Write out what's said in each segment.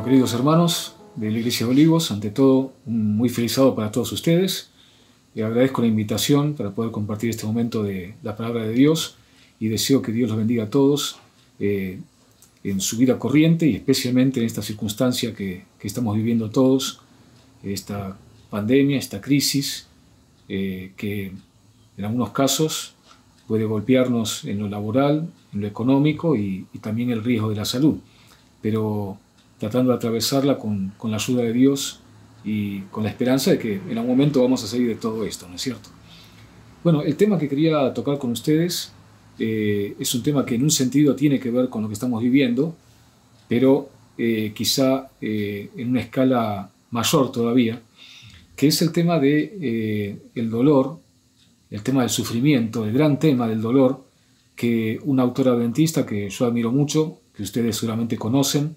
Bueno, queridos hermanos de la Iglesia de Olivos, ante todo, muy feliz para todos ustedes. Le agradezco la invitación para poder compartir este momento de la palabra de Dios y deseo que Dios los bendiga a todos eh, en su vida corriente y especialmente en esta circunstancia que, estamos viviendo todos, esta pandemia, esta crisis, eh, que en algunos casos puede golpearnos en lo laboral, en lo económico y, y también el riesgo de la salud. Pero tratando de atravesarla con, la ayuda de Dios y con la esperanza de que en algún momento vamos a salir de todo esto, ¿no es cierto? Bueno, el tema que quería tocar con ustedes eh, es un tema que en un sentido tiene que ver con lo que estamos viviendo, pero eh, quizá eh, en una escala mayor todavía, que es el tema de el dolor, el tema del sufrimiento, el gran tema del dolor, que un autor adventista que yo admiro mucho, que ustedes seguramente conocen,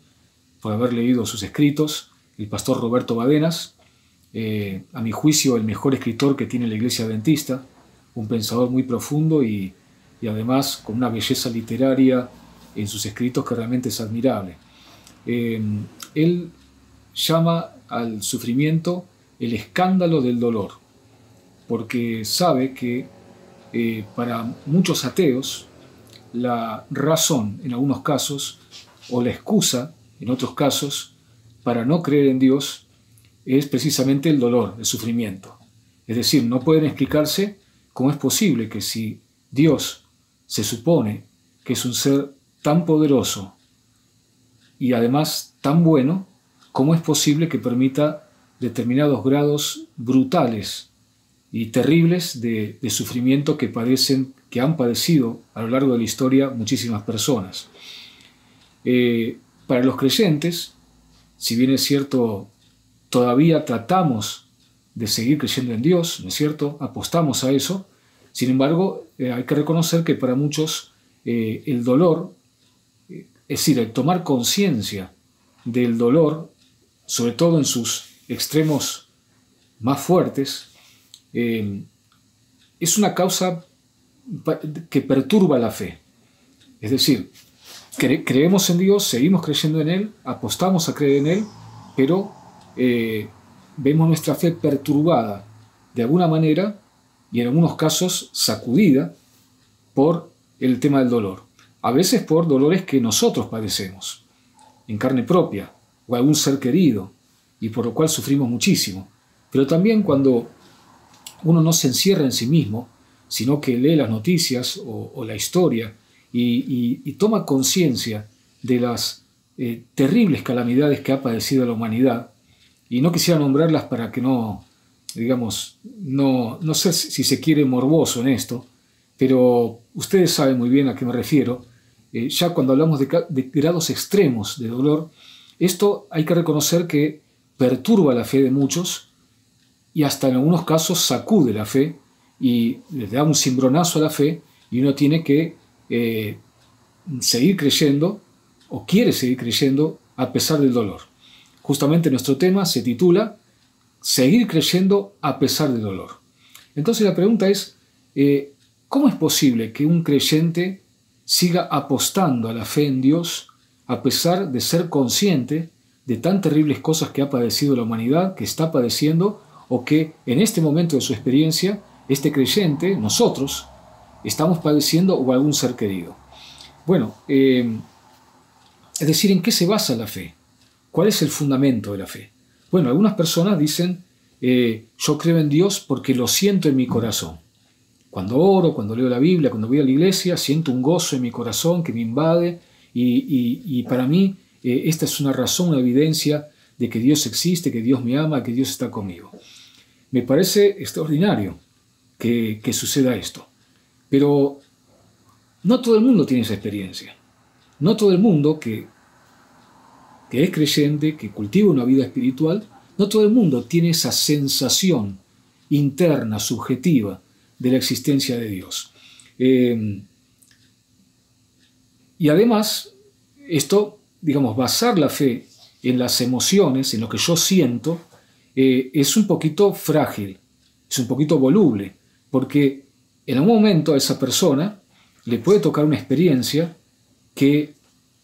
por haber leído sus escritos, el pastor Roberto Badenas, eh, a mi juicio el mejor escritor que tiene la iglesia adventista, un pensador muy profundo y, además con una belleza literaria en sus escritos que realmente es admirable. Eh, él llama al sufrimiento el escándalo del dolor, porque sabe que eh, para muchos ateos la razón en algunos casos o la excusa en otros casos, para no creer en Dios es precisamente el dolor, el sufrimiento. Es decir, no pueden explicarse cómo es posible que si Dios se supone que es un ser tan poderoso y además tan bueno, cómo es posible que permita determinados grados brutales y terribles de, sufrimiento que padecen, que han padecido a lo largo de la historia muchísimas personas. Eh, para los creyentes, si bien es cierto, todavía tratamos de seguir creyendo en Dios, ¿no es cierto? Apostamos a eso. Sin embargo, eh, hay que reconocer que para muchos eh, el dolor, eh, es decir, el tomar conciencia del dolor, sobre todo en sus extremos más fuertes, es una causa que perturba la fe. Es decir, creemos en Dios, seguimos creyendo en Él, apostamos a creer en Él, pero eh, vemos nuestra fe perturbada de alguna manera y en algunos casos sacudida por el tema del dolor. A veces por dolores que nosotros padecemos, en carne propia, o algún ser querido, y por lo cual sufrimos muchísimo. Pero también cuando uno no se encierra en sí mismo, sino que lee las noticias o la historia y, toma conciencia de las eh, terribles calamidades que ha padecido la humanidad, y no quisiera nombrarlas para que no, digamos, no, no sé si se quiere morboso en esto, pero ustedes saben muy bien a qué me refiero. Eh, ya cuando hablamos de, grados extremos de dolor, esto hay que reconocer que perturba la fe de muchos y hasta en algunos casos sacude la fe y le da un cimbronazo a la fe y uno tiene que eh, seguir creyendo o quiere seguir creyendo a pesar del dolor. Justamente nuestro tema se titula Seguir creyendo a pesar del dolor. Entonces la pregunta es, eh, ¿cómo es posible que un creyente siga apostando a la fe en Dios a pesar de ser consciente de tan terribles cosas que ha padecido la humanidad, que está padeciendo, o que en este momento de su experiencia, este creyente, nosotros, estamos padeciendo o algún ser querido. Bueno, eh, es decir, ¿en qué se basa la fe? ¿Cuál es el fundamento de la fe? Bueno, algunas personas dicen, eh, yo creo en Dios porque lo siento en mi corazón. Cuando oro, cuando leo la Biblia, cuando voy a la iglesia, siento un gozo en mi corazón que me invade y, para mí eh, esta es una razón, una evidencia de que Dios existe, que Dios me ama, que Dios está conmigo. Me parece extraordinario que suceda esto. Pero no todo el mundo tiene esa experiencia. No todo el mundo que, que es creyente, que cultiva una vida espiritual, no todo el mundo tiene esa sensación interna, subjetiva, de la existencia de Dios. Eh, y además, esto, digamos, basar la fe en las emociones, en lo que yo siento, eh, es un poquito frágil, es un poquito voluble, porque en un momento a esa persona le puede tocar una experiencia que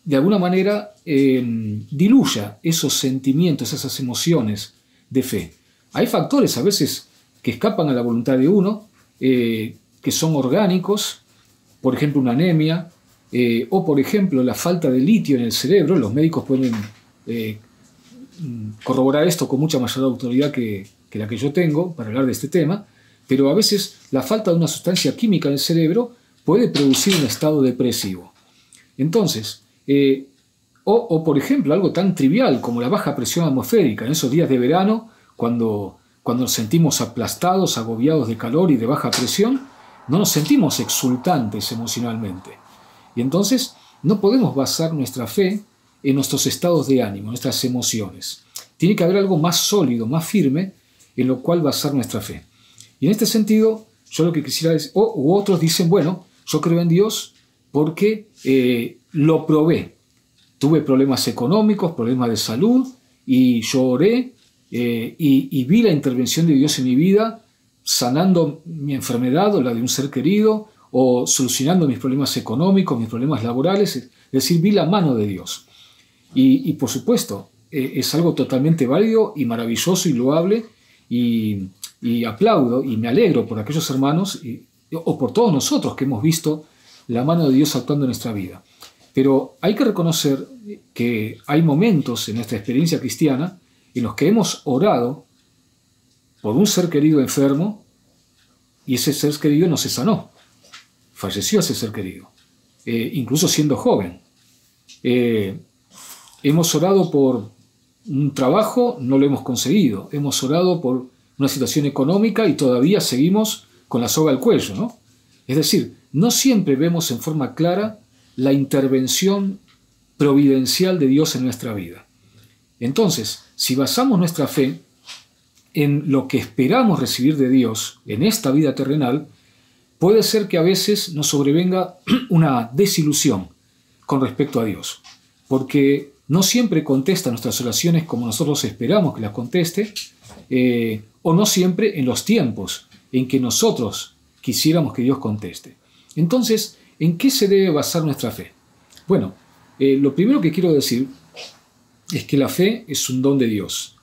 de alguna manera eh, diluya esos sentimientos, esas emociones de fe. Hay factores a veces que escapan a la voluntad de uno, eh, que son orgánicos, por ejemplo una anemia, eh, o por ejemplo la falta de litio en el cerebro. Los médicos pueden corroborar esto con mucha mayor autoridad que, que la que yo tengo para hablar de este tema, pero a veces la falta de una sustancia química en el cerebro puede producir un estado depresivo. Entonces, eh, o, por ejemplo, algo tan trivial como la baja presión atmosférica, en esos días de verano, cuando, cuando nos sentimos aplastados, agobiados de calor y de baja presión, no nos sentimos exultantes emocionalmente. Y entonces no podemos basar nuestra fe en nuestros estados de ánimo, nuestras emociones. Tiene que haber algo más sólido, más firme, en lo cual basar nuestra fe. Y en este sentido, yo lo que quisiera decir, o otros dicen, bueno, yo creo en Dios porque eh, lo probé. Tuve problemas económicos, problemas de salud, y yo oré eh, y, vi la intervención de Dios en mi vida, sanando mi enfermedad o la de un ser querido, o solucionando mis problemas económicos, mis problemas laborales, es decir, vi la mano de Dios. Y, por supuesto, eh, es algo totalmente válido y maravilloso y loable, y, y aplaudo y me alegro por aquellos hermanos o por todos nosotros que hemos visto la mano de Dios actuando en nuestra vida. Pero hay que reconocer que hay momentos en nuestra experiencia cristiana en los que hemos orado por un ser querido enfermo y ese ser querido no se sanó. Falleció ese ser querido, eh, incluso siendo joven. Eh, hemos orado por un trabajo, no lo hemos conseguido. Hemos orado por una situación económica y todavía seguimos con la soga al cuello. ¿no? Es decir, no siempre vemos en forma clara la intervención providencial de Dios en nuestra vida. Entonces, si basamos nuestra fe en lo que esperamos recibir de Dios en esta vida terrenal, puede ser que a veces nos sobrevenga una desilusión con respecto a Dios, porque no siempre contesta nuestras oraciones como nosotros esperamos que las conteste, eh, o no siempre en los tiempos en que nosotros quisiéramos que Dios conteste. Entonces, ¿en qué se debe basar nuestra fe? Bueno, eh, lo primero que quiero decir es que la fe es un don de Dios.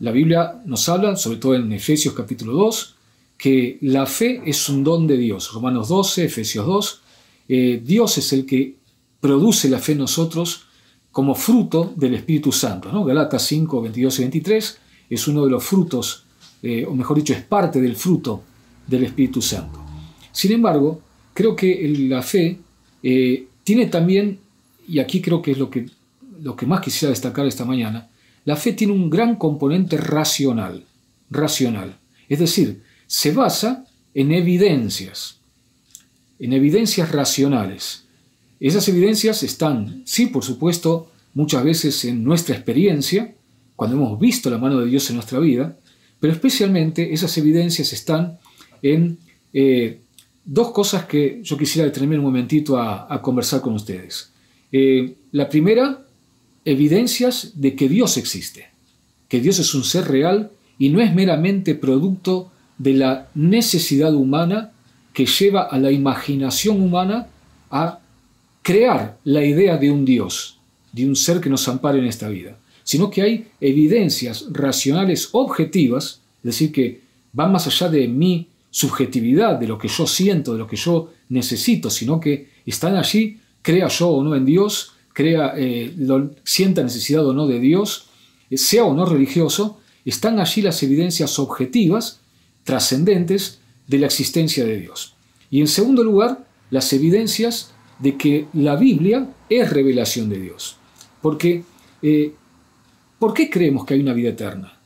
La Biblia nos habla, sobre todo en Efesios capítulo 2, que la fe es un don de Dios. Romanos 12, Efesios 2, eh, Dios es el que produce la fe en nosotros como fruto del Espíritu Santo. ¿no? Galatas 5, 22 y 23 es uno de los frutos, eh, o mejor dicho, es parte del fruto del Espíritu Santo. Sin embargo, creo que la fe eh, tiene también, y aquí creo que es lo que, lo que más quisiera destacar esta mañana, la fe tiene un gran componente racional, racional. Es decir, se basa en evidencias, en evidencias racionales. Esas evidencias están, sí, por supuesto, muchas veces en nuestra experiencia, cuando hemos visto la mano de Dios en nuestra vida, pero especialmente esas evidencias están en eh, dos cosas que yo quisiera detenerme un momentito a, conversar con ustedes. Eh, la primera, evidencias de que Dios existe, que Dios es un ser real y no es meramente producto de la necesidad humana que lleva a la imaginación humana a crear la idea de un Dios, de un ser que nos ampare en esta vida, sino que hay evidencias racionales objetivas, es decir, que van más allá de mí subjetividad de lo que yo siento, de lo que yo necesito, sino que están allí, crea yo o no en Dios, crea, eh, sienta necesidad o no de Dios, eh, sea o no religioso, están allí las evidencias objetivas, trascendentes, de la existencia de Dios. Y en segundo lugar, las evidencias de que la Biblia es revelación de Dios. Porque, eh, ¿por qué creemos que hay una vida eterna?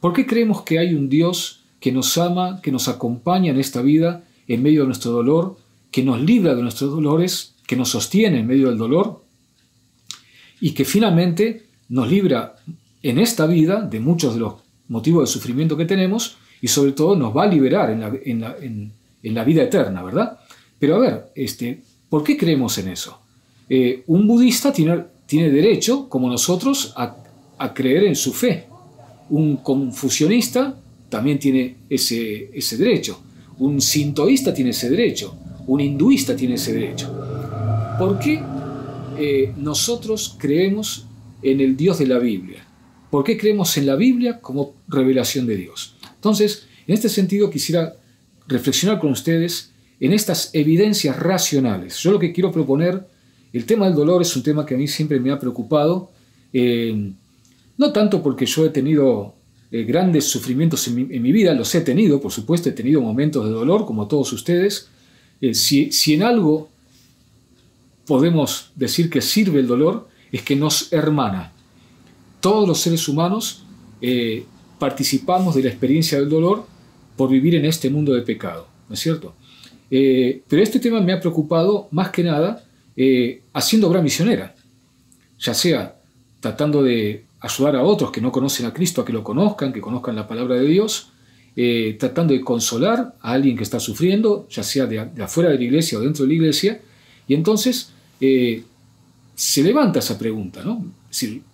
¿Por qué creemos que hay un Dios que nos ama, que nos acompaña en esta vida en medio de nuestro dolor, que nos libra de nuestros dolores, que nos sostiene en medio del dolor y que finalmente nos libra en esta vida de muchos de los motivos de sufrimiento que tenemos y sobre todo nos va a liberar en la, vida eterna, ¿verdad? Pero a ver, este, ¿por qué creemos en eso? Eh, un budista tiene, tiene, derecho, como nosotros, a, a creer en su fe. Un confucionista también tiene ese, ese derecho. Un sintoísta tiene ese derecho. Un hinduista tiene ese derecho. ¿Por qué eh, nosotros creemos en el Dios de la Biblia. ¿Por qué creemos en la Biblia como revelación de Dios? Entonces, en este sentido quisiera reflexionar con ustedes en estas evidencias racionales. Yo lo que quiero proponer, el tema del dolor es un tema que a mí siempre me ha preocupado, eh, no tanto porque yo he tenido eh, grandes sufrimientos en mi, vida, los he tenido, por supuesto, he tenido momentos de dolor, como todos ustedes. Eh, si, en algo podemos decir que sirve el dolor, es que nos hermana. Todos los seres humanos participamos de la experiencia del dolor por vivir en este mundo de pecado, ¿no es cierto? Eh, pero este tema me ha preocupado más que nada eh, haciendo obra misionera, ya sea tratando de ayudar a otros que no conocen a Cristo a que lo conozcan, que conozcan la palabra de Dios, eh, tratando de consolar a alguien que está sufriendo, ya sea de, afuera de la iglesia o dentro de la iglesia, y entonces se levanta esa pregunta, ¿no?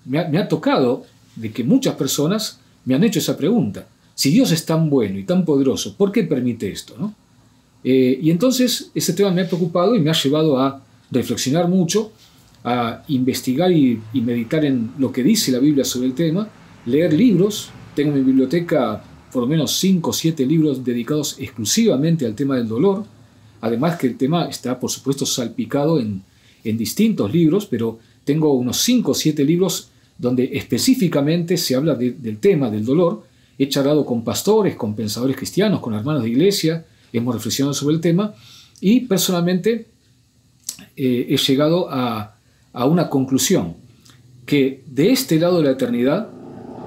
me, ha, me ha tocado de que muchas personas me han hecho esa pregunta. Si Dios es tan bueno y tan poderoso, ¿por qué permite esto? ¿no? Eh, y entonces ese tema me ha preocupado y me ha llevado a reflexionar mucho, a investigar y, meditar en lo que dice la Biblia sobre el tema, leer libros. Tengo en mi biblioteca por lo menos 5 o 7 libros dedicados exclusivamente al tema del dolor. Además que el tema está, por supuesto, salpicado en, distintos libros, pero tengo unos 5 o 7 libros donde específicamente se habla del tema del dolor. He charlado con pastores, con pensadores cristianos, con hermanos de iglesia, hemos reflexionado sobre el tema y personalmente eh, he llegado a, una conclusión, que de este lado de la eternidad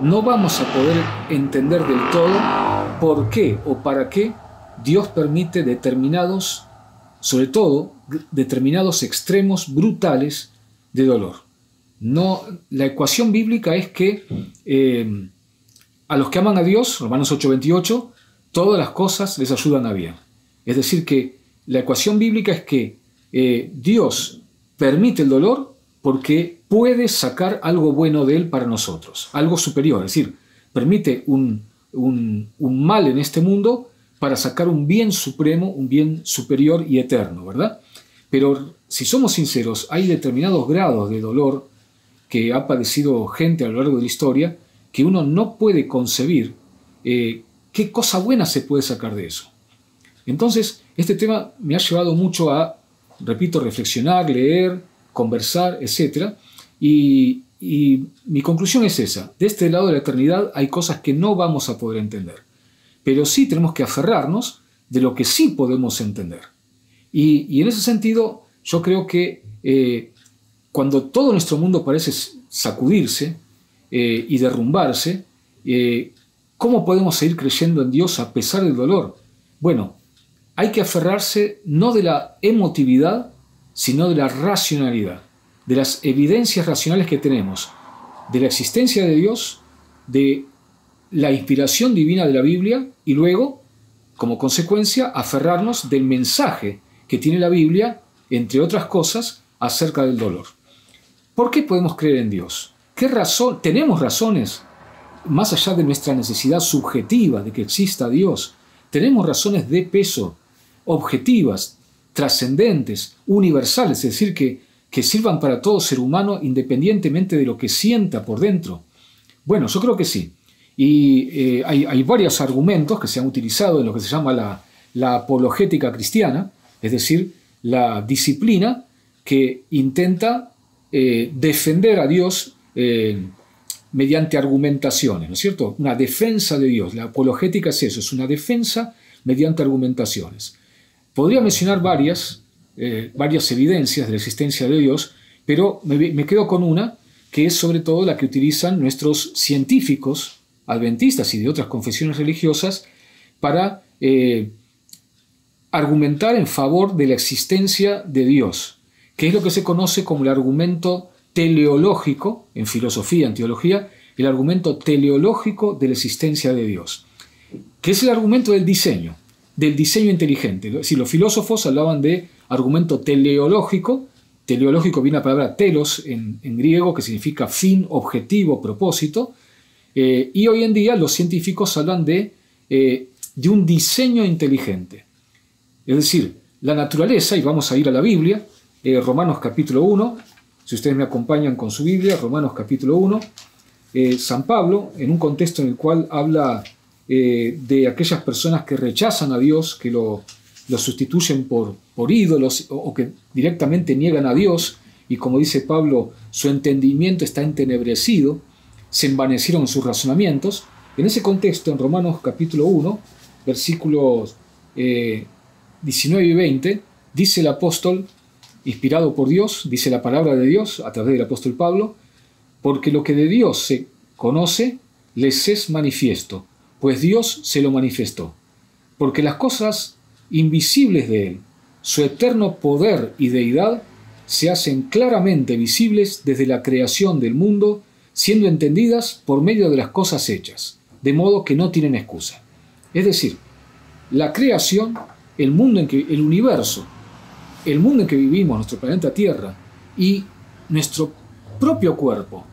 no vamos a poder entender del todo por qué o para qué Dios permite determinados, sobre todo determinados extremos brutales de dolor. No, la ecuación bíblica es que eh, a los que aman a Dios, Romanos 8:28, todas las cosas les ayudan a bien. Es decir, que la ecuación bíblica es que eh, Dios permite el dolor porque puede sacar algo bueno de él para nosotros, algo superior, es decir, permite un, mal en este mundo para sacar un bien supremo, un bien superior y eterno, ¿verdad? Pero si somos sinceros, hay determinados grados de dolor que ha padecido gente a lo largo de la historia que uno no puede concebir eh, ¿Qué cosa buena se puede sacar de eso? Entonces, este tema me ha llevado mucho a, repito, reflexionar, leer, conversar, etc. Y, mi conclusión es esa. De este lado de la eternidad hay cosas que no vamos a poder entender. Pero sí tenemos que aferrarnos de lo que sí podemos entender. Y, en ese sentido, yo creo que eh, cuando todo nuestro mundo parece sacudirse eh, y derrumbarse, eh, ¿Cómo podemos seguir creyendo en Dios a pesar del dolor? Bueno, hay que aferrarse no de la emotividad, sino de la racionalidad, de las evidencias racionales que tenemos, de la existencia de Dios, de la inspiración divina de la Biblia y luego, como consecuencia, aferrarnos del mensaje que tiene la Biblia, entre otras cosas, acerca del dolor. ¿Por qué podemos creer en Dios? ¿Qué razón? ¿Tenemos razones más allá de nuestra necesidad subjetiva de que exista Dios, tenemos razones de peso, objetivas, trascendentes, universales, es decir, que, que sirvan para todo ser humano independientemente de lo que sienta por dentro. Bueno, yo creo que sí. Y eh, hay, varios argumentos que se han utilizado en lo que se llama la, apologética cristiana, es decir, la disciplina que intenta eh, defender a Dios eh, mediante argumentaciones, ¿no es cierto? Una defensa de Dios. La apologética es eso, es una defensa mediante argumentaciones. Podría mencionar varias, eh, varias evidencias de la existencia de Dios, pero me, quedo con una que es sobre todo la que utilizan nuestros científicos adventistas y de otras confesiones religiosas para eh, argumentar en favor de la existencia de Dios, que es lo que se conoce como el argumento teleológico, en filosofía, en teología, el argumento teleológico de la existencia de Dios, que es el argumento del diseño, del diseño inteligente. Si los filósofos hablaban de argumento teleológico, teleológico viene la palabra telos en, griego, que significa fin, objetivo, propósito, eh, y hoy en día los científicos hablan de, eh, de un diseño inteligente. Es decir, la naturaleza, y vamos a ir a la Biblia, eh, Romanos capítulo 1, si ustedes me acompañan con su Biblia, Romanos capítulo 1, eh, San Pablo, en un contexto en el cual habla eh, de aquellas personas que rechazan a Dios, que lo, sustituyen por, por ídolos o, que directamente niegan a Dios, y como dice Pablo, su entendimiento está entenebrecido, se envanecieron sus razonamientos. En ese contexto, en Romanos capítulo 1, versículos 19 y 20, dice el apóstol, inspirado por Dios, dice la palabra de Dios a través del apóstol Pablo, porque lo que de Dios se conoce les es manifiesto, pues Dios se lo manifestó. Porque las cosas invisibles de Él, su eterno poder y deidad, se hacen claramente visibles desde la creación del mundo, siendo entendidas por medio de las cosas hechas, de modo que no tienen excusa. Es decir, la creación, el mundo en que el universo, el mundo en que vivimos, nuestro planeta Tierra y nuestro propio cuerpo,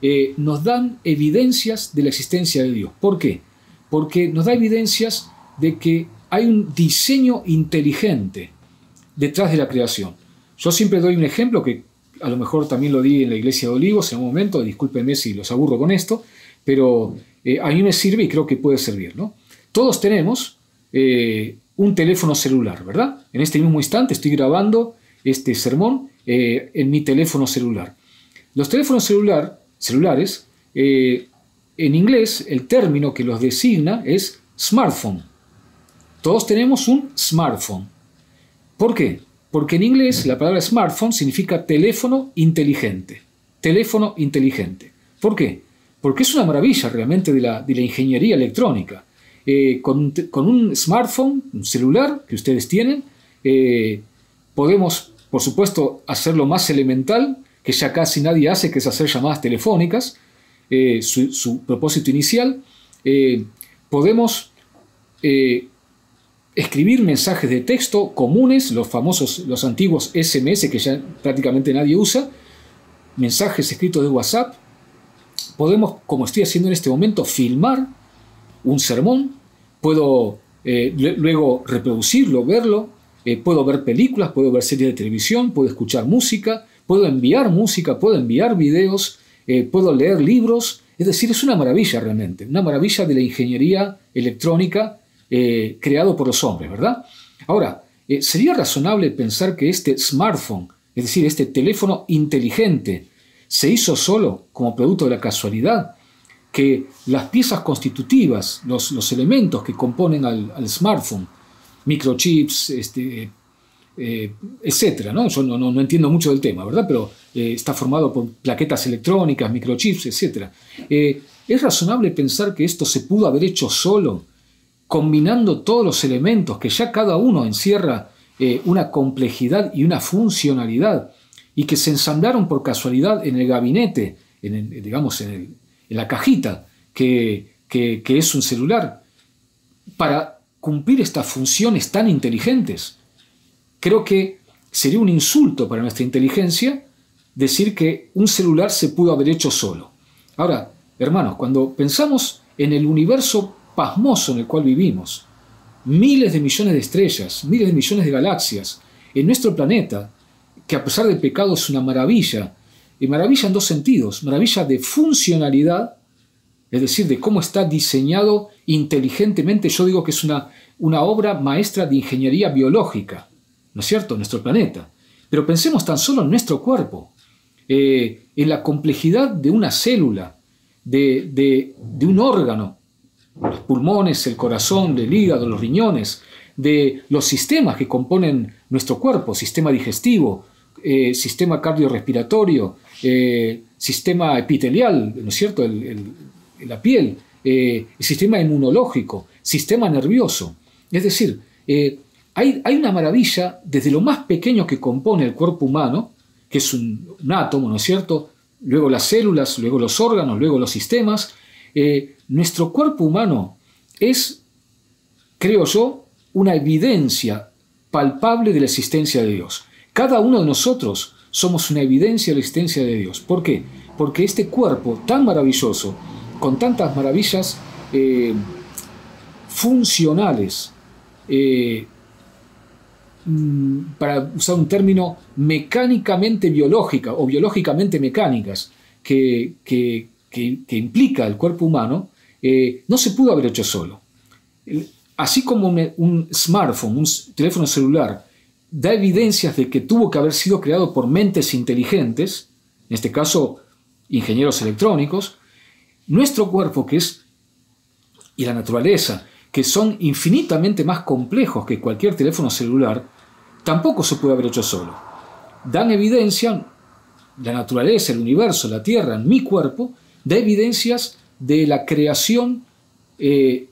eh, nos dan evidencias de la existencia de Dios. ¿Por qué? Porque nos da evidencias de que hay un diseño inteligente detrás de la creación. Yo siempre doy un ejemplo que a lo mejor también lo di en la iglesia de Olivos en un momento, discúlpenme si los aburro con esto, pero eh, a mí me sirve y creo que puede servir. ¿no? Todos tenemos eh, un teléfono celular, ¿verdad? En este mismo instante estoy grabando este sermón en mi teléfono celular. Los teléfonos celular celulares, eh, en inglés el término que los designa es smartphone. Todos tenemos un smartphone. ¿Por qué? Porque en inglés la palabra smartphone significa teléfono inteligente. Teléfono inteligente. ¿Por qué? Porque es una maravilla realmente de la, ingeniería electrónica. Eh, con, un smartphone, un celular que ustedes tienen, eh, podemos, por supuesto, hacerlo más elemental que ya casi nadie hace, que es hacer llamadas telefónicas, eh, su, propósito inicial. Eh, podemos eh, escribir mensajes de texto comunes, los famosos, los antiguos SMS que ya prácticamente nadie usa, mensajes escritos de WhatsApp. Podemos, como estoy haciendo en este momento, filmar un sermón, puedo luego reproducirlo, verlo, puedo ver películas, puedo ver series de televisión, puedo escuchar música, puedo enviar música, puedo enviar videos, eh, puedo leer libros. Es decir, es una maravilla realmente, una maravilla de la ingeniería electrónica eh, creado por los hombres, ¿verdad? Ahora, eh, ¿sería razonable pensar que este smartphone, es decir, este teléfono inteligente, se hizo solo como producto de la casualidad? Que las piezas constitutivas, los, elementos que componen al, smartphone, microchips, este, eh, etcétera. ¿no? Yo no, entiendo mucho del tema, ¿verdad? Pero eh, está formado por plaquetas electrónicas, microchips, etcétera. Eh, ¿Es razonable pensar que esto se pudo haber hecho solo, combinando todos los elementos que ya cada uno encierra una complejidad y una funcionalidad y que se ensamblaron por casualidad en el gabinete, en digamos en, la cajita que es un celular, para cumplir estas funciones tan inteligentes? Creo que sería un insulto para nuestra inteligencia decir que un celular se pudo haber hecho solo. Ahora, hermanos, cuando pensamos en el universo pasmoso en el cual vivimos, miles de millones de estrellas, miles de millones de galaxias, en nuestro planeta, que a pesar del pecado es una maravilla, y maravilla en dos sentidos, maravilla de funcionalidad, es decir, de cómo está diseñado inteligentemente, yo digo que es una, una obra maestra de ingeniería biológica, ¿no es cierto?, nuestro planeta. Pero pensemos tan solo en nuestro cuerpo, eh, en la complejidad de una célula, de, un órgano, los pulmones, el corazón, el hígado, los riñones, de los sistemas que componen nuestro cuerpo, sistema digestivo, eh, sistema cardiorrespiratorio, eh, sistema epitelial, ¿no es cierto?, la piel, el sistema inmunológico, sistema nervioso. Es decir, hay, una maravilla desde lo más pequeño que compone el cuerpo humano, que es un, átomo, ¿no es cierto? Luego las células, luego los órganos, luego los sistemas. Eh, nuestro cuerpo humano es, creo yo, una evidencia palpable de la existencia de Dios. Cada uno de nosotros somos una evidencia de la existencia de Dios. ¿Por qué? Porque este cuerpo tan maravilloso, con tantas maravillas eh, funcionales, eh, para usar un término, mecánicamente biológica o biológicamente mecánicas que, que, implica el cuerpo humano, eh, no se pudo haber hecho solo. Así como un, smartphone, un teléfono celular, da evidencias de que tuvo que haber sido creado por mentes inteligentes, en este caso ingenieros electrónicos, nuestro cuerpo, que es, y la naturaleza, que son infinitamente más complejos que cualquier teléfono celular, tampoco se puede haber hecho solo. Dan evidencia, la naturaleza, el universo, la Tierra, mi cuerpo, da evidencias de la creación, eh,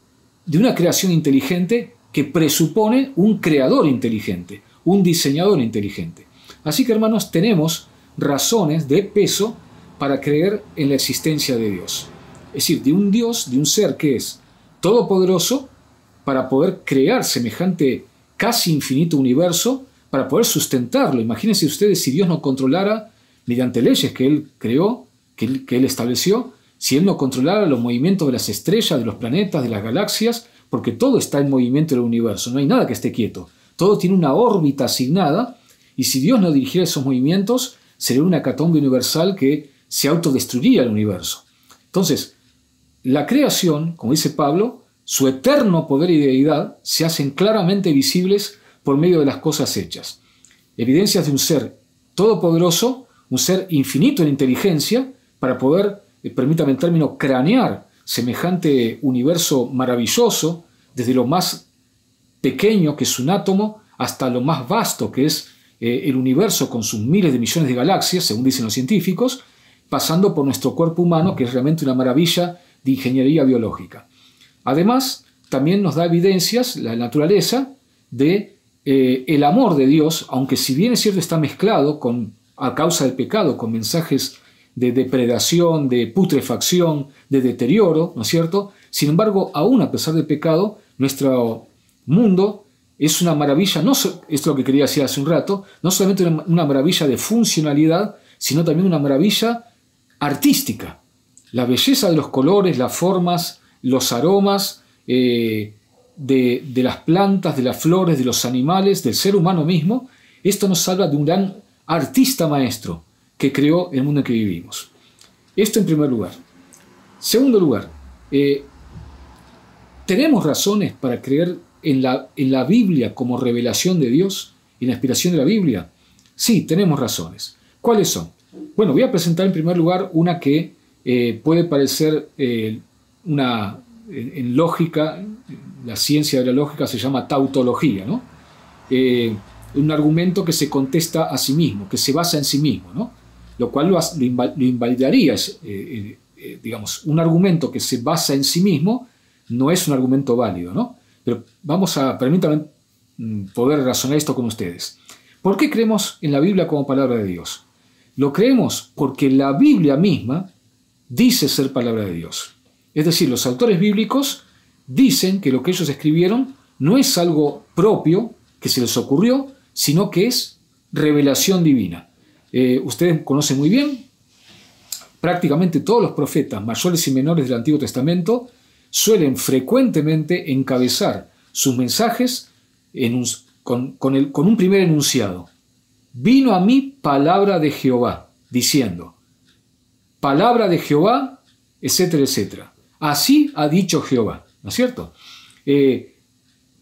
de una creación inteligente que presupone un creador inteligente, un diseñador inteligente. Así que hermanos, tenemos razones de peso para creer en la existencia de Dios. Es decir, de un Dios, de un ser que es todopoderoso, para poder crear semejante casi infinito universo, para poder sustentarlo. Imagínense ustedes si Dios no controlara mediante leyes que Él creó, que él, estableció, si Él no controlara los movimientos de las estrellas, de los planetas, de las galaxias, porque todo está en movimiento en el universo, no hay nada que esté quieto. Todo tiene una órbita asignada, y si Dios no dirigiera esos movimientos, sería una catombe universal que se autodestruiría el universo. Entonces, la creación, como dice Pablo, su eterno poder y deidad se hacen claramente visibles por medio de las cosas hechas. Evidencias de un ser todopoderoso, un ser infinito en inteligencia, para poder, eh, permítame el término, cranear semejante universo maravilloso, desde lo más pequeño que es un átomo hasta lo más vasto que es eh, el universo con sus miles de millones de galaxias, según dicen los científicos, pasando por nuestro cuerpo humano, que es realmente una maravilla de ingeniería biológica. Además, también nos da evidencias, la naturaleza, de eh, el amor de Dios, aunque si bien es cierto está mezclado con, a causa del pecado, con mensajes de depredación, de putrefacción, de deterioro, ¿no es cierto? Sin embargo, aún a pesar del pecado, nuestro mundo es una maravilla, no es lo que quería decir hace un rato, no solamente una maravilla de funcionalidad, sino también una maravilla artística. La belleza de los colores, las formas, los aromas eh, de, las plantas, de las flores, de los animales, del ser humano mismo, esto nos habla de un gran artista maestro que creó el mundo en que vivimos. Esto en primer lugar. Segundo lugar, eh, ¿tenemos razones para creer en la, en la Biblia como revelación de Dios, en la inspiración de la Biblia? Sí, tenemos razones. ¿Cuáles son? Bueno, voy a presentar en primer lugar una que eh, puede parecer una, en, lógica, la ciencia de la lógica se llama tautología, ¿no? Eh, un argumento que se contesta a sí mismo, que se basa en sí mismo, ¿no? lo cual lo, invalidaría. Es, eh, eh, digamos, un argumento que se basa en sí mismo no es un argumento válido, ¿no? Pero vamos a, permítanme mm, poder razonar esto con ustedes. ¿Por qué creemos en la Biblia como palabra de Dios? Lo creemos porque la Biblia misma dice ser palabra de Dios. Es decir, los autores bíblicos dicen que lo que ellos escribieron no es algo propio que se les ocurrió, sino que es revelación divina. Eh, ustedes conocen muy bien, prácticamente todos los profetas, mayores y menores del Antiguo Testamento, suelen frecuentemente encabezar sus mensajes con, con un primer enunciado. Vino a mí palabra de Jehová, diciendo, palabra de Jehová, etcétera, etcétera. Así ha dicho Jehová, ¿no es cierto? Eh,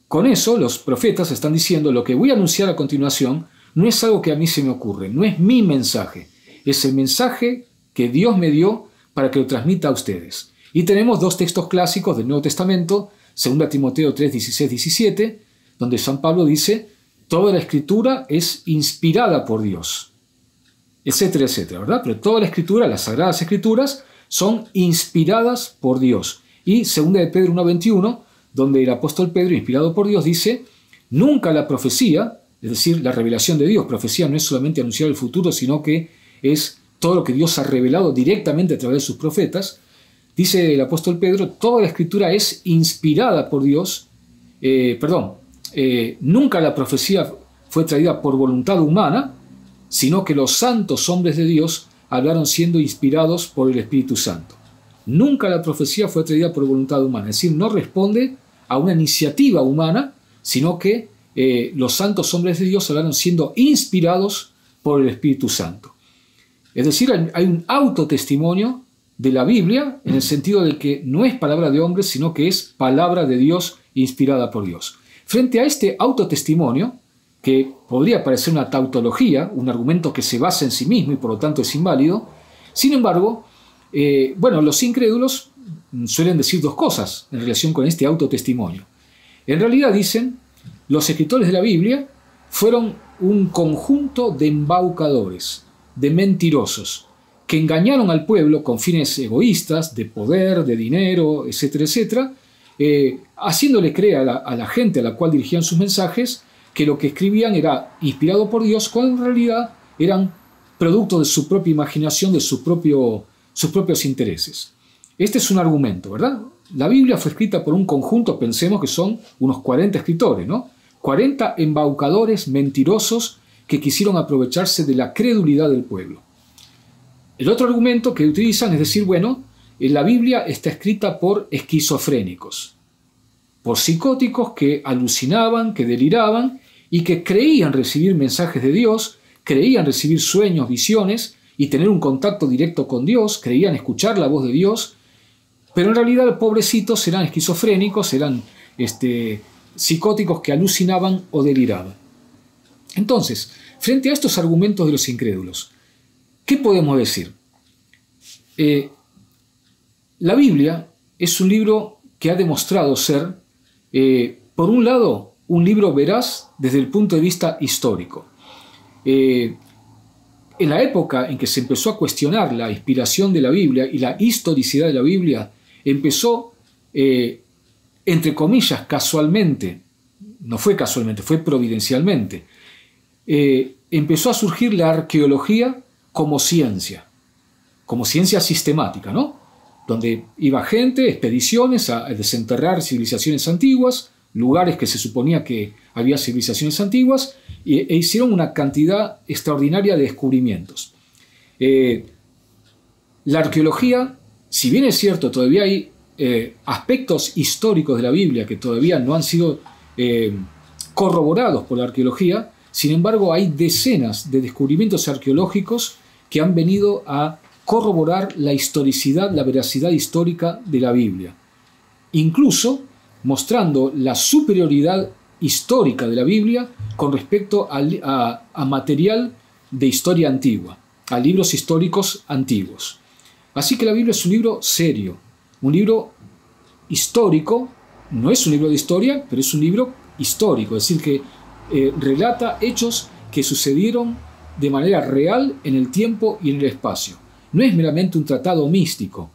con eso los profetas están diciendo lo que voy a anunciar a continuación no es algo que a mí se me ocurre, no es mi mensaje, es el mensaje que Dios me dio para que lo transmita a ustedes. Y tenemos dos textos clásicos del Nuevo Testamento, 2 Timoteo 3, 16, 17, donde San Pablo dice, toda la escritura es inspirada por Dios, etcétera, etcétera, ¿verdad? Pero toda la escritura, las sagradas escrituras, son inspiradas por Dios. Y 2 de Pedro 1.21, donde el apóstol Pedro, inspirado por Dios, dice, nunca la profecía, es decir, la revelación de Dios, profecía no es solamente anunciar el futuro, sino que es todo lo que Dios ha revelado directamente a través de sus profetas, dice el apóstol Pedro, toda la escritura es inspirada por Dios, eh, perdón, eh, nunca la profecía fue traída por voluntad humana, sino que los santos hombres de Dios hablaron siendo inspirados por el Espíritu Santo. Nunca la profecía fue traída por voluntad humana, es decir, no responde a una iniciativa humana, sino que eh, los santos hombres de Dios hablaron siendo inspirados por el Espíritu Santo. Es decir, hay un autotestimonio de la Biblia en el sentido de que no es palabra de hombres, sino que es palabra de Dios inspirada por Dios. Frente a este autotestimonio, que podría parecer una tautología, un argumento que se basa en sí mismo y por lo tanto es inválido, sin embargo, eh, bueno, los incrédulos suelen decir dos cosas en relación con este autotestimonio. En realidad dicen, los escritores de la Biblia fueron un conjunto de embaucadores, de mentirosos, que engañaron al pueblo con fines egoístas, de poder, de dinero, etcétera, etcétera, eh, haciéndole creer a la, gente a la cual dirigían sus mensajes que lo que escribían era inspirado por Dios, cuando en realidad eran producto de su propia imaginación, de sus propios intereses. Este es un argumento, ¿verdad? La Biblia fue escrita por un conjunto, pensemos que son unos 40 escritores, ¿no? 40 embaucadores mentirosos que quisieron aprovecharse de la credulidad del pueblo. El otro argumento que utilizan es decir, bueno, la Biblia está escrita por esquizofrénicos, por psicóticos que alucinaban, que deliraban y que creían recibir mensajes de Dios, creían recibir sueños, visiones y tener un contacto directo con Dios, creían escuchar la voz de Dios, pero en realidad pobrecitos eran esquizofrénicos, eran este, psicóticos que alucinaban o deliraban. Entonces, frente a estos argumentos de los incrédulos, ¿Qué podemos decir? Eh, la Biblia es un libro que ha demostrado ser, eh, por un lado, un libro veraz desde el punto de vista histórico. Eh, en la época en que se empezó a cuestionar la inspiración de la Biblia y la historicidad de la Biblia, empezó, entre comillas, casualmente, no fue casualmente, fue providencialmente, empezó a surgir la arqueología como ciencia, como ciencia sistemática, ¿no? Donde iba gente, expediciones a desenterrar civilizaciones antiguas, lugares que se suponía que había civilizaciones antiguas, e, hicieron una cantidad extraordinaria de descubrimientos. Eh, la arqueología, si bien es cierto, todavía hay eh, aspectos históricos de la Biblia que todavía no han sido eh, corroborados por la arqueología, sin embargo hay decenas de descubrimientos arqueológicos que han venido a corroborar la historicidad, la veracidad histórica de la Biblia, incluso mostrando la superioridad histórica de la Biblia con respecto a, material de historia antigua, a libros históricos antiguos. Así que la Biblia es un libro serio, un libro histórico, no es un libro de historia, pero es un libro histórico, es decir, que eh, relata hechos que sucedieron de manera real en el tiempo y en el espacio. No es meramente un tratado místico.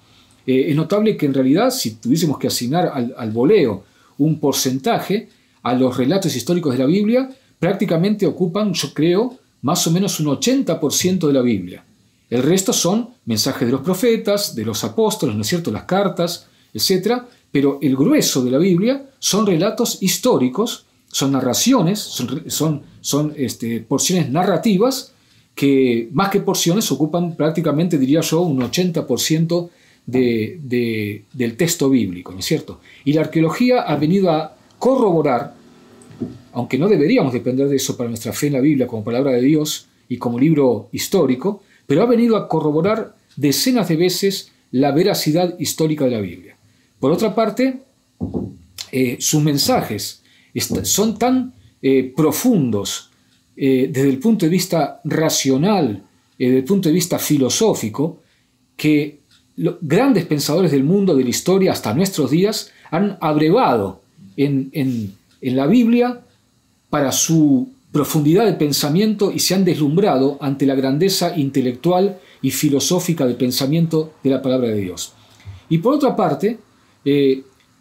Eh, es notable que en realidad, si tuviésemos que asignar al, al voleo un porcentaje a los relatos históricos de la Biblia, prácticamente ocupan, yo creo, más o menos un 80% de la Biblia. El resto son mensajes de los profetas, de los apóstoles, ¿no es cierto?, las cartas, etc. Pero el grueso de la Biblia son relatos históricos son narraciones, son, este, porciones narrativas que más que porciones ocupan prácticamente, diría yo, un 80% de, del texto bíblico, ¿no es cierto? Y la arqueología ha venido a corroborar, aunque no deberíamos depender de eso para nuestra fe en la Biblia como palabra de Dios y como libro histórico, pero ha venido a corroborar decenas de veces la veracidad histórica de la Biblia. Por otra parte, eh, sus mensajes son tan eh, profundos eh, desde el punto de vista racional, desde el punto de vista filosófico, que los grandes pensadores del mundo, de la historia, hasta nuestros días, han abrevado en, en, en la Biblia para su profundidad de pensamiento y se han deslumbrado ante la grandeza intelectual y filosófica del pensamiento de la palabra de Dios. Y por otra parte,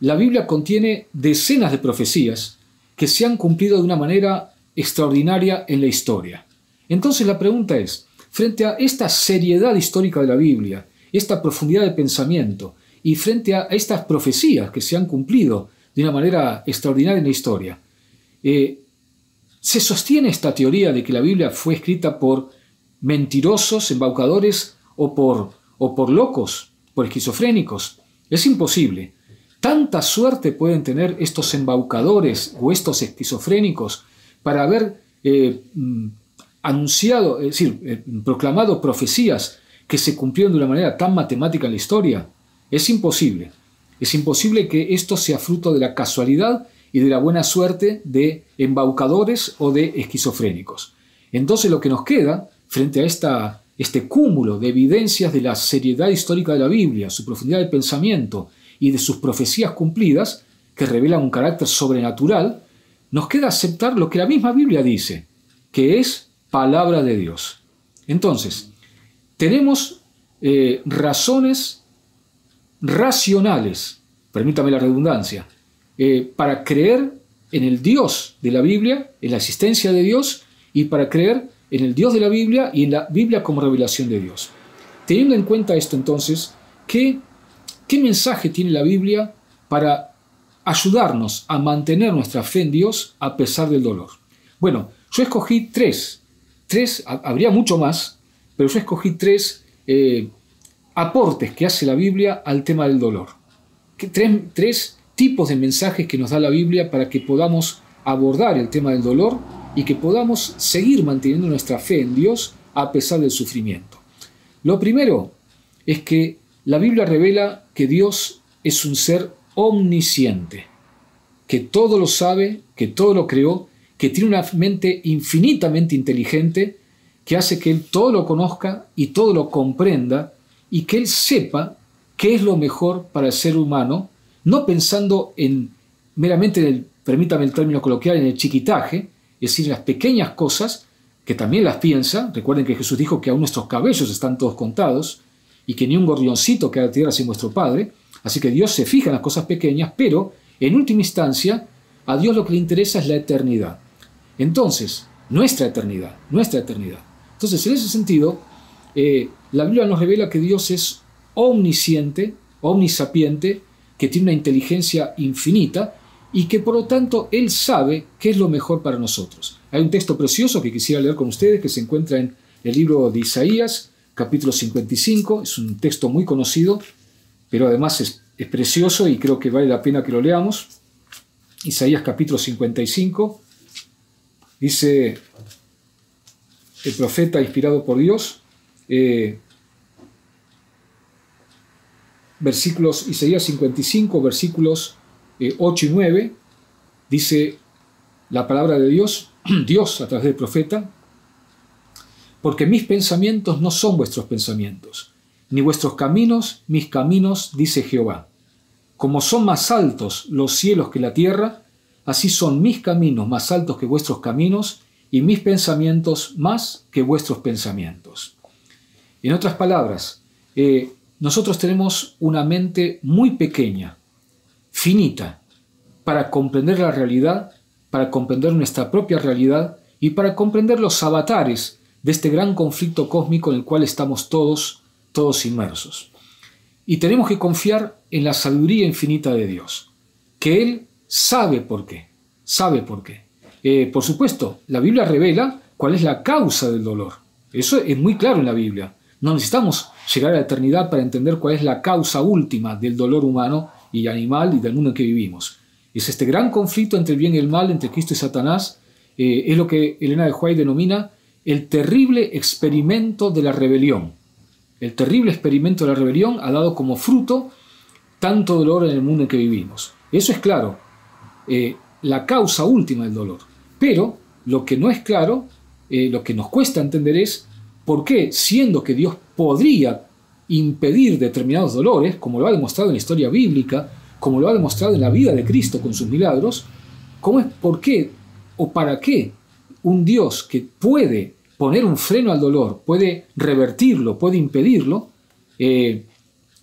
la Biblia contiene decenas de profecías que se han cumplido de una manera extraordinaria en la historia. Entonces la pregunta es, frente a esta seriedad histórica de la Biblia, esta profundidad de pensamiento, y frente a estas profecías que se han cumplido de una manera extraordinaria en la historia, eh, ¿se sostiene esta teoría de que la Biblia fue escrita por mentirosos, embaucadores o por, o por locos, por esquizofrénicos? Es imposible. Tanta suerte pueden tener estos embaucadores o estos esquizofrénicos para haber eh, mm, anunciado, es decir, eh, proclamado profecías que se cumplieron de una manera tan matemática en la historia? Es imposible. Es imposible que esto sea fruto de la casualidad y de la buena suerte de embaucadores o de esquizofrénicos. Entonces lo que nos queda frente a esta, este cúmulo de evidencias de la seriedad histórica de la Biblia, su profundidad de pensamiento y de sus profecías cumplidas, que revelan un carácter sobrenatural, nos queda aceptar lo que la misma Biblia dice, que es palabra de Dios. Entonces, tenemos eh, razones racionales, permítame la redundancia, eh, para creer en el Dios de la Biblia, en la existencia de Dios, y para creer en el Dios de la Biblia y en la Biblia como revelación de Dios. Teniendo en cuenta esto entonces, ¿qué, qué mensaje tiene la Biblia para ayudarnos a mantener nuestra fe en Dios a pesar del dolor? Bueno, yo escogí tres, tres, habría mucho más, pero yo escogí tres eh, aportes que hace la Biblia al tema del dolor. Tres, tres tipos de mensajes que nos da la Biblia para que podamos abordar el tema del dolor y que podamos seguir manteniendo nuestra fe en Dios a pesar del sufrimiento. Lo primero es que la Biblia revela que Dios es un ser omnisciente, que todo lo sabe, que todo lo creó, que tiene una mente infinitamente inteligente, que hace que Él todo lo conozca y todo lo comprenda, y que Él sepa qué es lo mejor para el ser humano, no pensando en meramente en el, permítame el término coloquial, en el chiquitaje, es decir, las pequeñas cosas que también las piensa. Recuerden que Jesús dijo que aún nuestros cabellos están todos contados y que ni un gorrioncito queda tierra sin vuestro Padre. Así que Dios se fija en las cosas pequeñas, pero en última instancia a Dios lo que le interesa es la eternidad. Entonces, nuestra eternidad, nuestra eternidad. Entonces, en ese sentido, eh, la Biblia nos revela que Dios es omnisciente, omnisapiente, que tiene una inteligencia infinita y que por lo tanto Él sabe qué es lo mejor para nosotros. Hay un texto precioso que quisiera leer con ustedes que se encuentra en el libro de Isaías, capítulo 55, es un texto muy conocido, pero además es, precioso y creo que vale la pena que lo leamos. Isaías capítulo 55, dice el profeta inspirado por Dios, eh, versículos, Isaías 55, versículos 8 eh, y 9, dice la palabra de Dios, Dios a través del profeta, porque mis pensamientos no son vuestros pensamientos, ni vuestros caminos mis caminos, dice Jehová. Como son más altos los cielos que la tierra, así son mis caminos más altos que vuestros caminos, y mis pensamientos más que vuestros pensamientos. En otras palabras, eh, nosotros tenemos una mente muy pequeña, finita para comprender la realidad, para comprender nuestra propia realidad y para comprender los avatares de este gran conflicto cósmico en el cual estamos todos, todos inmersos. Y tenemos que confiar en la sabiduría infinita de Dios, que Él sabe por qué, sabe por qué. Eh, por supuesto, la Biblia revela cuál es la causa del dolor. Eso es muy claro en la Biblia. No necesitamos llegar a la eternidad para entender cuál es la causa última del dolor humano y animal y del mundo en que vivimos. Es este gran conflicto entre el bien y el mal, entre Cristo y Satanás, eh, es lo que Elena de White denomina el terrible experimento de la rebelión. El terrible experimento de la rebelión ha dado como fruto tanto dolor en el mundo en que vivimos. Eso es claro, eh, la causa última del dolor. Pero lo que no es claro, eh, lo que nos cuesta entender es por qué, siendo que Dios podría impedir determinados dolores, como lo ha demostrado en la historia bíblica, como lo ha demostrado en la vida de Cristo con sus milagros, ¿cómo es por qué o para qué un Dios que puede poner un freno al dolor, puede revertirlo, puede impedirlo, eh,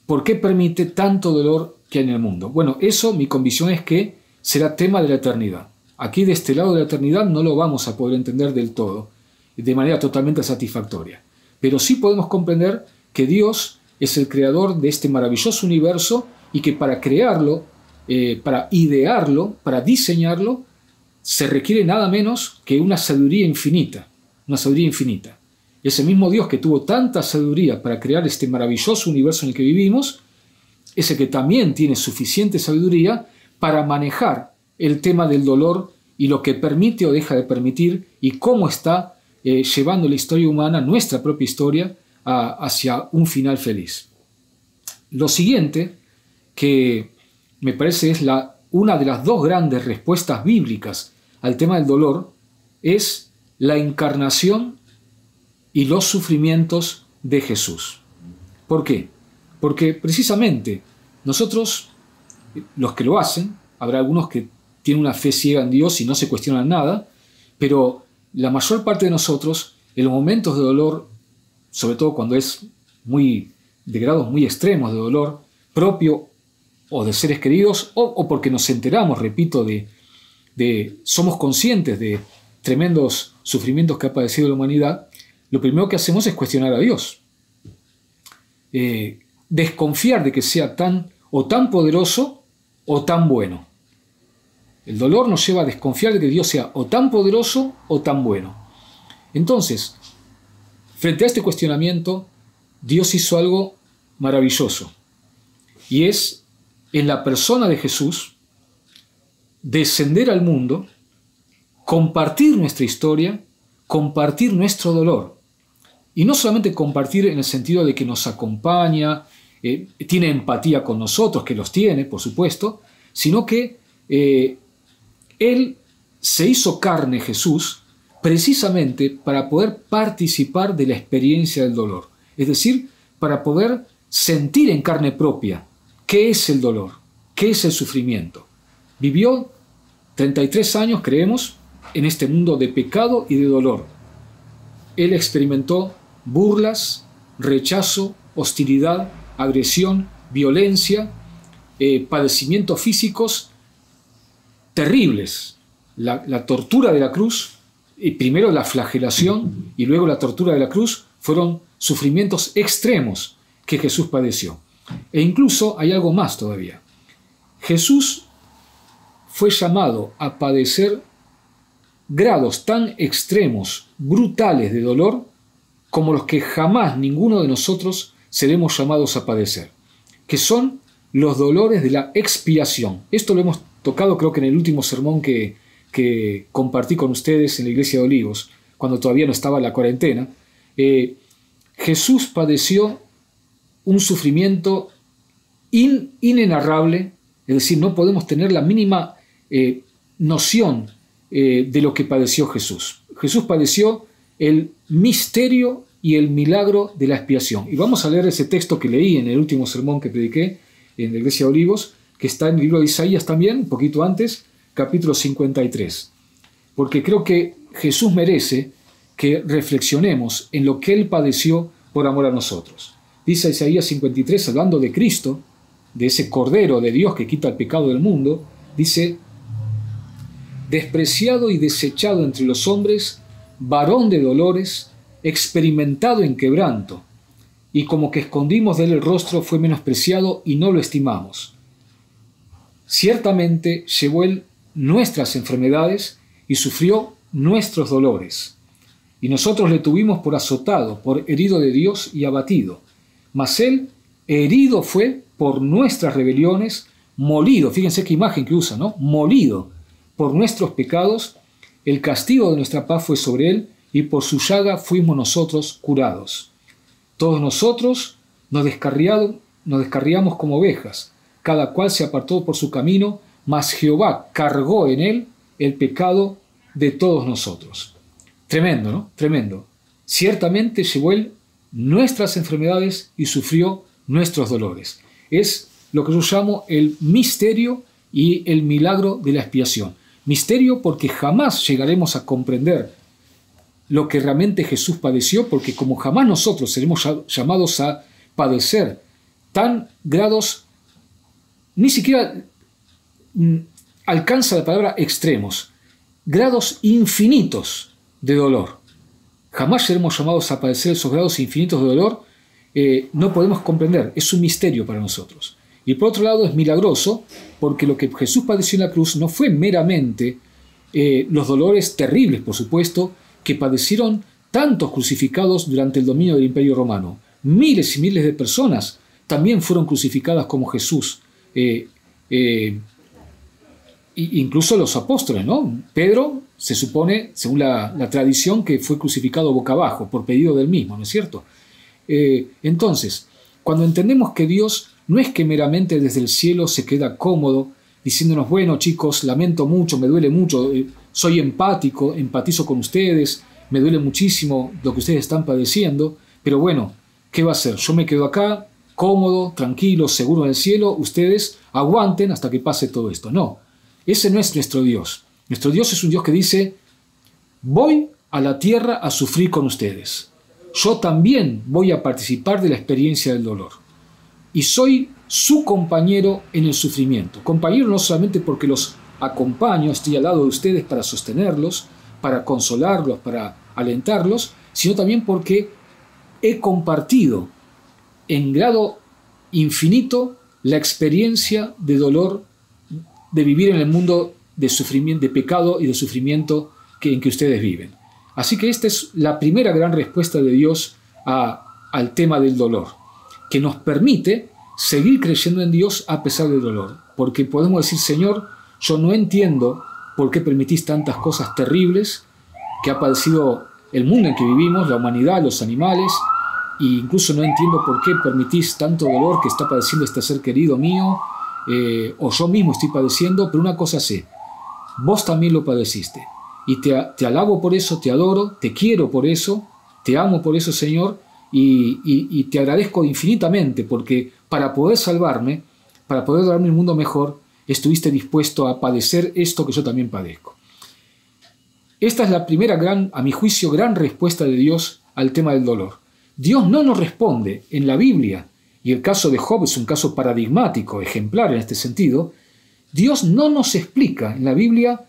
¿por qué permite tanto dolor que hay en el mundo? Bueno, eso mi convicción es que será tema de la eternidad. Aquí de este lado de la eternidad no lo vamos a poder entender del todo, de manera totalmente satisfactoria. Pero sí podemos comprender que Dios es el creador de este maravilloso universo y que para crearlo, eh, para idearlo, para diseñarlo, se requiere nada menos que una sabiduría infinita, una sabiduría infinita. Ese mismo Dios que tuvo tanta sabiduría para crear este maravilloso universo en el que vivimos, es el que también tiene suficiente sabiduría para manejar el tema del dolor y lo que permite o deja de permitir y cómo está eh, llevando la historia humana, nuestra propia historia, hacia un final feliz. Lo siguiente, que me parece es la, una de las dos grandes respuestas bíblicas al tema del dolor, es la encarnación y los sufrimientos de Jesús. ¿Por qué? Porque precisamente nosotros, los que lo hacen, habrá algunos que tienen una fe ciega en Dios y no se cuestionan nada, pero la mayor parte de nosotros, en los momentos de dolor, sobre todo cuando es muy de grados muy extremos de dolor propio o de seres queridos, o, porque nos enteramos, repito, de, de, somos conscientes de tremendos sufrimientos que ha padecido la humanidad, lo primero que hacemos es cuestionar a Dios. Eh, desconfiar de que sea tan o tan poderoso o tan bueno. El dolor nos lleva a desconfiar de que Dios sea o tan poderoso o tan bueno. Entonces, frente a este cuestionamiento, Dios hizo algo maravilloso. Y es, en la persona de Jesús, descender al mundo, compartir nuestra historia, compartir nuestro dolor. Y no solamente compartir en el sentido de que nos acompaña, eh, tiene empatía con nosotros, que los tiene, por supuesto, sino que eh, él se hizo carne, Jesús, precisamente para poder participar de la experiencia del dolor. Es decir, para poder sentir en carne propia qué es el dolor, qué es el sufrimiento. Vivió 33 años, creemos, en este mundo de pecado y de dolor. Él experimentó burlas, rechazo, hostilidad, agresión, violencia, eh, padecimientos físicos terribles. La, tortura de la cruz, y primero la flagelación y luego la tortura de la cruz, fueron sufrimientos extremos que Jesús padeció. E incluso hay algo más todavía. Jesús fue llamado a padecer grados tan extremos, brutales de dolor, como los que jamás ninguno de nosotros seremos llamados a padecer, que son los dolores de la expiación. Esto lo hemos tocado creo que en el último sermón que, que compartí con ustedes en la iglesia de Olivos, cuando todavía no estaba la cuarentena. Eh, Jesús padeció un sufrimiento inenarrable, es decir, no podemos tener la mínima eh, noción eh, de lo que padeció Jesús. Jesús padeció el misterio y el milagro de la expiación. Y vamos a leer ese texto que leí en el último sermón que prediqué en la iglesia de Olivos, que está en el libro de Isaías también, un poquito antes, capítulo 53. Porque creo que Jesús merece que reflexionemos en lo que Él padeció por amor a nosotros. Dice Isaías 53, hablando de Cristo, de ese Cordero de Dios que quita el pecado del mundo, dice, despreciado y desechado entre los hombres, varón de dolores, experimentado en quebranto, y como que escondimos de él el rostro fue menospreciado y no lo estimamos. Ciertamente llevó él nuestras enfermedades y sufrió nuestros dolores. Y nosotros le tuvimos por azotado, por herido de Dios y abatido. Mas él herido fue por nuestras rebeliones, molido, fíjense qué imagen que usa, ¿no? Molido por nuestros pecados, el castigo de nuestra paz fue sobre él, y por su llaga fuimos nosotros curados. Todos nosotros nos, nos descarriamos como ovejas, cada cual se apartó por su camino, mas Jehová cargó en él el pecado de todos nosotros. Tremendo, ¿no? Tremendo. Ciertamente llevó él nuestras enfermedades y sufrió nuestros dolores. Es lo que yo llamo el misterio y el milagro de la expiación. Misterio porque jamás llegaremos a comprender lo que realmente Jesús padeció, porque como jamás nosotros seremos llamados a padecer tan grados ni siquiera mm, alcanza la palabra extremos, grados infinitos de dolor. Jamás seremos llamados a padecer esos grados infinitos de dolor, eh, no podemos comprender, es un misterio para nosotros. Y por otro lado es milagroso porque lo que Jesús padeció en la cruz no fue meramente eh, los dolores terribles, por supuesto, que padecieron tantos crucificados durante el dominio del imperio romano. Miles y miles de personas también fueron crucificadas como Jesús eh, eh, incluso los apóstoles, ¿no? Pedro se supone, según la, tradición, que fue crucificado boca abajo por pedido del mismo, ¿no es cierto? Eh, entonces, cuando entendemos que Dios no es que meramente desde el cielo se queda cómodo diciéndonos, bueno chicos, lamento mucho, me duele mucho, soy empático, empatizo con ustedes, me duele muchísimo lo que ustedes están padeciendo, pero bueno, ¿qué va a hacer? Yo me quedo acá, cómodo, tranquilo, seguro en el cielo, ustedes aguanten hasta que pase todo esto. No, ese no es nuestro Dios. Nuestro Dios es un Dios que dice, voy a la tierra a sufrir con ustedes. Yo también voy a participar de la experiencia del dolor. Y soy su compañero en el sufrimiento. Compañero no solamente porque los acompaño, estoy al lado de ustedes para sostenerlos, para consolarlos, para alentarlos, sino también porque he compartido en grado infinito la experiencia de dolor de vivir en el mundo de sufrimiento, de pecado y de sufrimiento en que ustedes viven. Así que esta es la primera gran respuesta de Dios al tema del dolor, que nos permite seguir creyendo en Dios a pesar del dolor, porque podemos decir, Señor, yo no entiendo por qué permitís tantas cosas terribles que ha padecido el mundo en que vivimos, la humanidad, los animales, incluso no entiendo por qué permitís tanto dolor que está padeciendo este ser querido mío, eh, o yo mismo estoy padeciendo, pero una cosa sé, vos también lo padeciste. Y te, te, alabo por eso, te adoro, te quiero por eso, te amo por eso, Señor, y, y te agradezco infinitamente, porque para poder salvarme, para poder darme un mundo mejor, estuviste dispuesto a padecer esto que yo también padezco. Esta es la primera gran, a mi juicio, gran respuesta de Dios al tema del dolor. Dios no nos responde en la Biblia, y el caso de Job es un caso paradigmático, ejemplar en este sentido, Dios no nos explica en la Biblia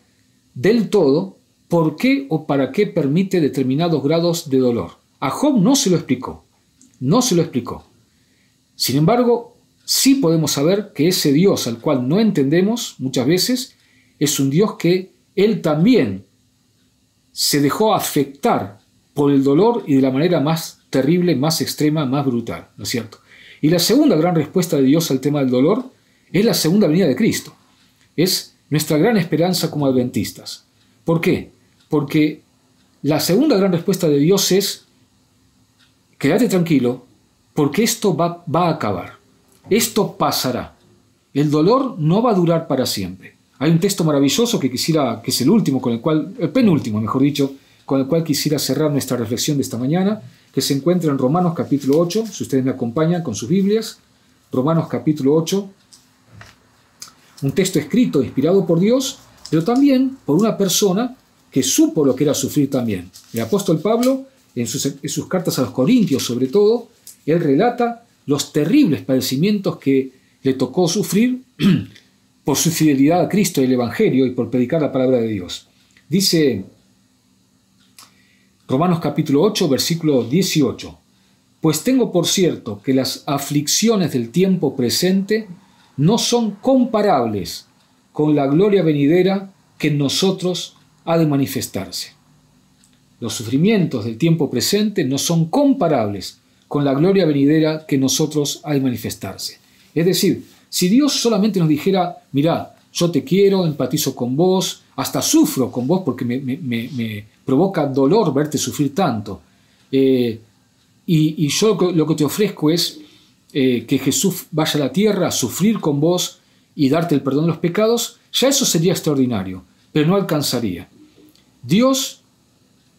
del todo por qué o para qué permite determinados grados de dolor. A Job no se lo explicó, no se lo explicó. Sin embargo, sí podemos saber que ese Dios al cual no entendemos muchas veces es un Dios que Él también se dejó afectar por el dolor y de la manera más terrible, más extrema, más brutal, ¿no es cierto? Y la segunda gran respuesta de Dios al tema del dolor es la segunda venida de Cristo. Es nuestra gran esperanza como adventistas. ¿Por qué? Porque la segunda gran respuesta de Dios es, quédate tranquilo, porque esto va, va a acabar. Esto pasará. El dolor no va a durar para siempre. Hay un texto maravilloso que quisiera, que es el último, con el cual, el penúltimo, mejor dicho, con el cual quisiera cerrar nuestra reflexión de esta mañana, que se encuentra en Romanos capítulo 8, si ustedes me acompañan con sus Biblias, Romanos capítulo 8, un texto escrito, inspirado por Dios, pero también por una persona que supo lo que era sufrir también. El apóstol Pablo, en sus, en sus cartas a los Corintios sobre todo, él relata los terribles padecimientos que le tocó sufrir por su fidelidad a Cristo y el Evangelio y por predicar la palabra de Dios. Dice Romanos capítulo 8, versículo 18, Pues tengo por cierto que las aflicciones del tiempo presente no son comparables con la gloria venidera que en nosotros ha de manifestarse. Los sufrimientos del tiempo presente no son comparables con la gloria venidera que nosotros hay manifestarse. Es decir, si Dios solamente nos dijera, mira, yo te quiero, empatizo con vos, hasta sufro con vos porque me, provoca dolor verte sufrir tanto, eh, y, yo lo que te ofrezco es eh, que Jesús vaya a la tierra a sufrir con vos y darte el perdón de los pecados, ya eso sería extraordinario, pero no alcanzaría. Dios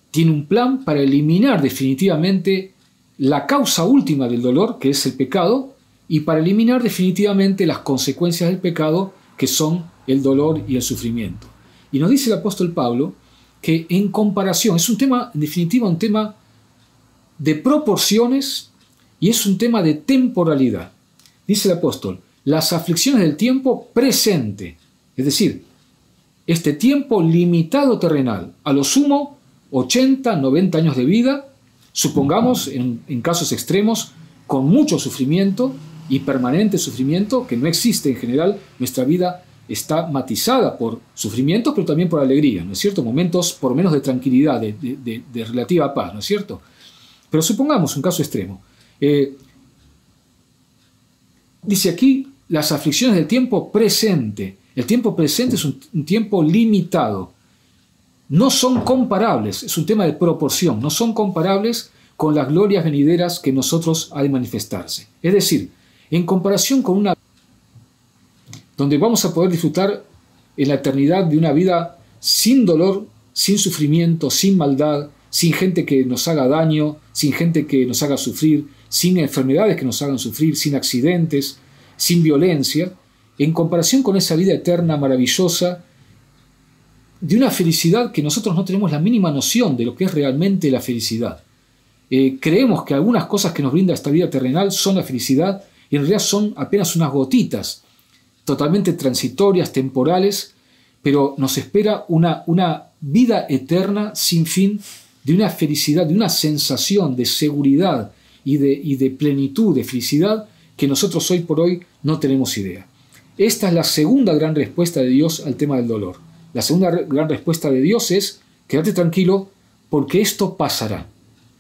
tiene un plan para eliminar definitivamente la causa última del dolor, que es el pecado, y para eliminar definitivamente las consecuencias del pecado, que son el dolor y el sufrimiento. Y nos dice el apóstol Pablo que en comparación, es un tema, en definitiva, un tema de proporciones y es un tema de temporalidad. Dice el apóstol, las aflicciones del tiempo presente, es decir, este tiempo limitado terrenal, a lo sumo 80, 90 años de vida, supongamos en, casos extremos, con mucho sufrimiento y permanente sufrimiento, que no existe en general, nuestra vida está matizada por sufrimiento, pero también por alegría, ¿no es cierto? Momentos por menos de tranquilidad, de, relativa paz, ¿no es cierto? Pero supongamos un caso extremo. Eh, dice aquí las aflicciones del tiempo presente, El tiempo presente es un, un tiempo limitado. No son comparables, es un tema de proporción, no son comparables con las glorias venideras que nosotros ha de manifestarse. Es decir, en comparación con una donde vamos a poder disfrutar en la eternidad de una vida sin dolor, sin sufrimiento, sin maldad, sin gente que nos haga daño, sin gente que nos haga sufrir, sin enfermedades que nos hagan sufrir, sin accidentes, sin violencia, en comparación con esa vida eterna maravillosa, de una felicidad que nosotros no tenemos la mínima noción de lo que es realmente la felicidad. Eh, creemos que algunas cosas que nos brinda esta vida terrenal son la felicidad y en realidad son apenas unas gotitas, totalmente transitorias, temporales, pero nos espera una, vida eterna sin fin de una felicidad, de una sensación de seguridad y de, y de plenitud, de felicidad que nosotros hoy por hoy no tenemos idea. Esta es la segunda gran respuesta de Dios al tema del dolor. La segunda gran respuesta de Dios es, quédate tranquilo porque esto pasará.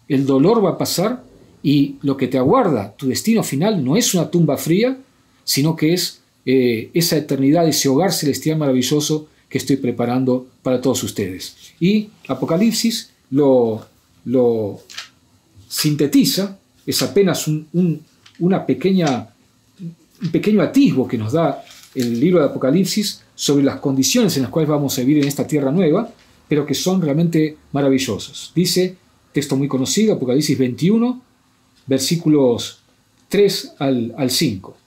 El dolor va a pasar y lo que te aguarda, tu destino final, no es una tumba fría, sino que es eh, esa eternidad, ese hogar celestial maravilloso que estoy preparando para todos ustedes. Y Apocalipsis lo, sintetiza, es apenas un, una pequeña, un pequeño atisbo que nos da el libro de Apocalipsis sobre las condiciones en las cuales vamos a vivir en esta tierra nueva, pero que son realmente maravillosos. Dice, texto muy conocido, Apocalipsis 21, versículos 3 al, al 5.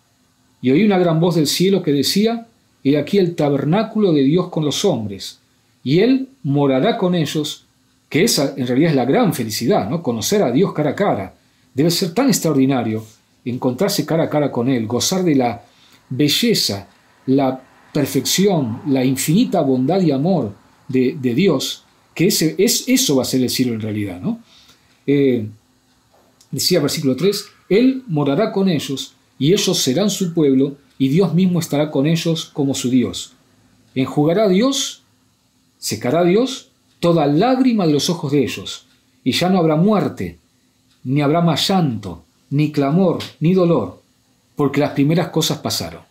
Y oí una gran voz del cielo que decía, He aquí el tabernáculo de Dios con los hombres, y Él morará con ellos, que esa en realidad es la gran felicidad, ¿no? Conocer a Dios cara a cara. Debe ser tan extraordinario encontrarse cara a cara con Él, gozar de la belleza, la perfección, la infinita bondad y amor de, Dios, que ese, es, eso va a ser el cielo en realidad. ¿no? Eh, decía versículo 3, Él morará con ellos y ellos serán su pueblo y Dios mismo estará con ellos como su Dios. Enjugará Dios, secará Dios toda lágrima de los ojos de ellos, y ya no habrá muerte, ni habrá más llanto, ni clamor, ni dolor, porque las primeras cosas pasaron.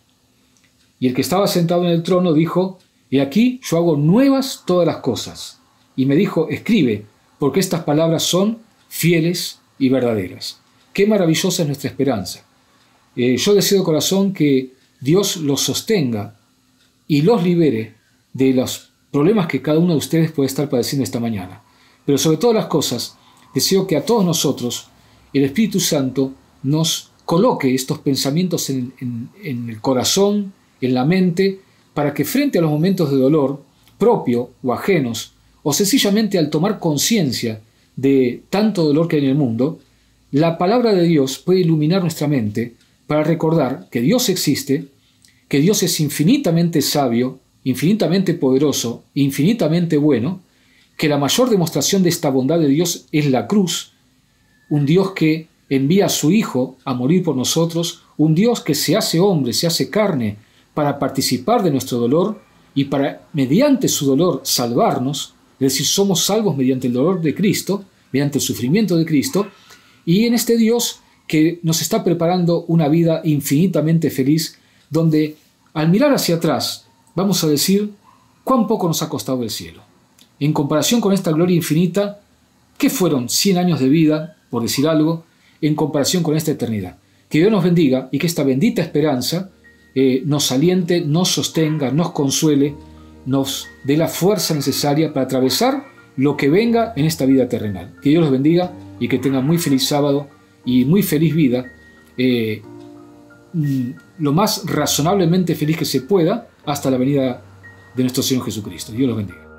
Y el que estaba sentado en el trono dijo, He aquí yo hago nuevas todas las cosas. Y me dijo, escribe, porque estas palabras son fieles y verdaderas. Qué maravillosa es nuestra esperanza. Eh, yo deseo de corazón que Dios los sostenga y los libere de los problemas que cada uno de ustedes puede estar padeciendo esta mañana. Pero sobre todas las cosas, deseo que a todos nosotros el Espíritu Santo nos coloque estos pensamientos en, el corazón, en la mente, para que frente a los momentos de dolor, propio o ajenos, o sencillamente al tomar conciencia de tanto dolor que hay en el mundo, la palabra de Dios puede iluminar nuestra mente para recordar que Dios existe, que Dios es infinitamente sabio, infinitamente poderoso, infinitamente bueno, que la mayor demostración de esta bondad de Dios es la cruz, un Dios que envía a su Hijo a morir por nosotros, un Dios que se hace hombre, se hace carne, para participar de nuestro dolor y para, mediante su dolor, salvarnos, es decir, somos salvos mediante el dolor de Cristo, mediante el sufrimiento de Cristo, y en este Dios que nos está preparando una vida infinitamente feliz, donde al mirar hacia atrás vamos a decir cuán poco nos ha costado el cielo. En comparación con esta gloria infinita, ¿qué fueron 100 años de vida, por decir algo, en comparación con esta eternidad? Que Dios nos bendiga y que esta bendita esperanza eh, nos aliente, nos sostenga, nos consuele, nos dé la fuerza necesaria para atravesar lo que venga en esta vida terrenal. Que Dios los bendiga y que tengan muy feliz sábado y muy feliz vida, eh, mm, lo más razonablemente feliz que se pueda hasta la venida de nuestro Señor Jesucristo. Dios los bendiga.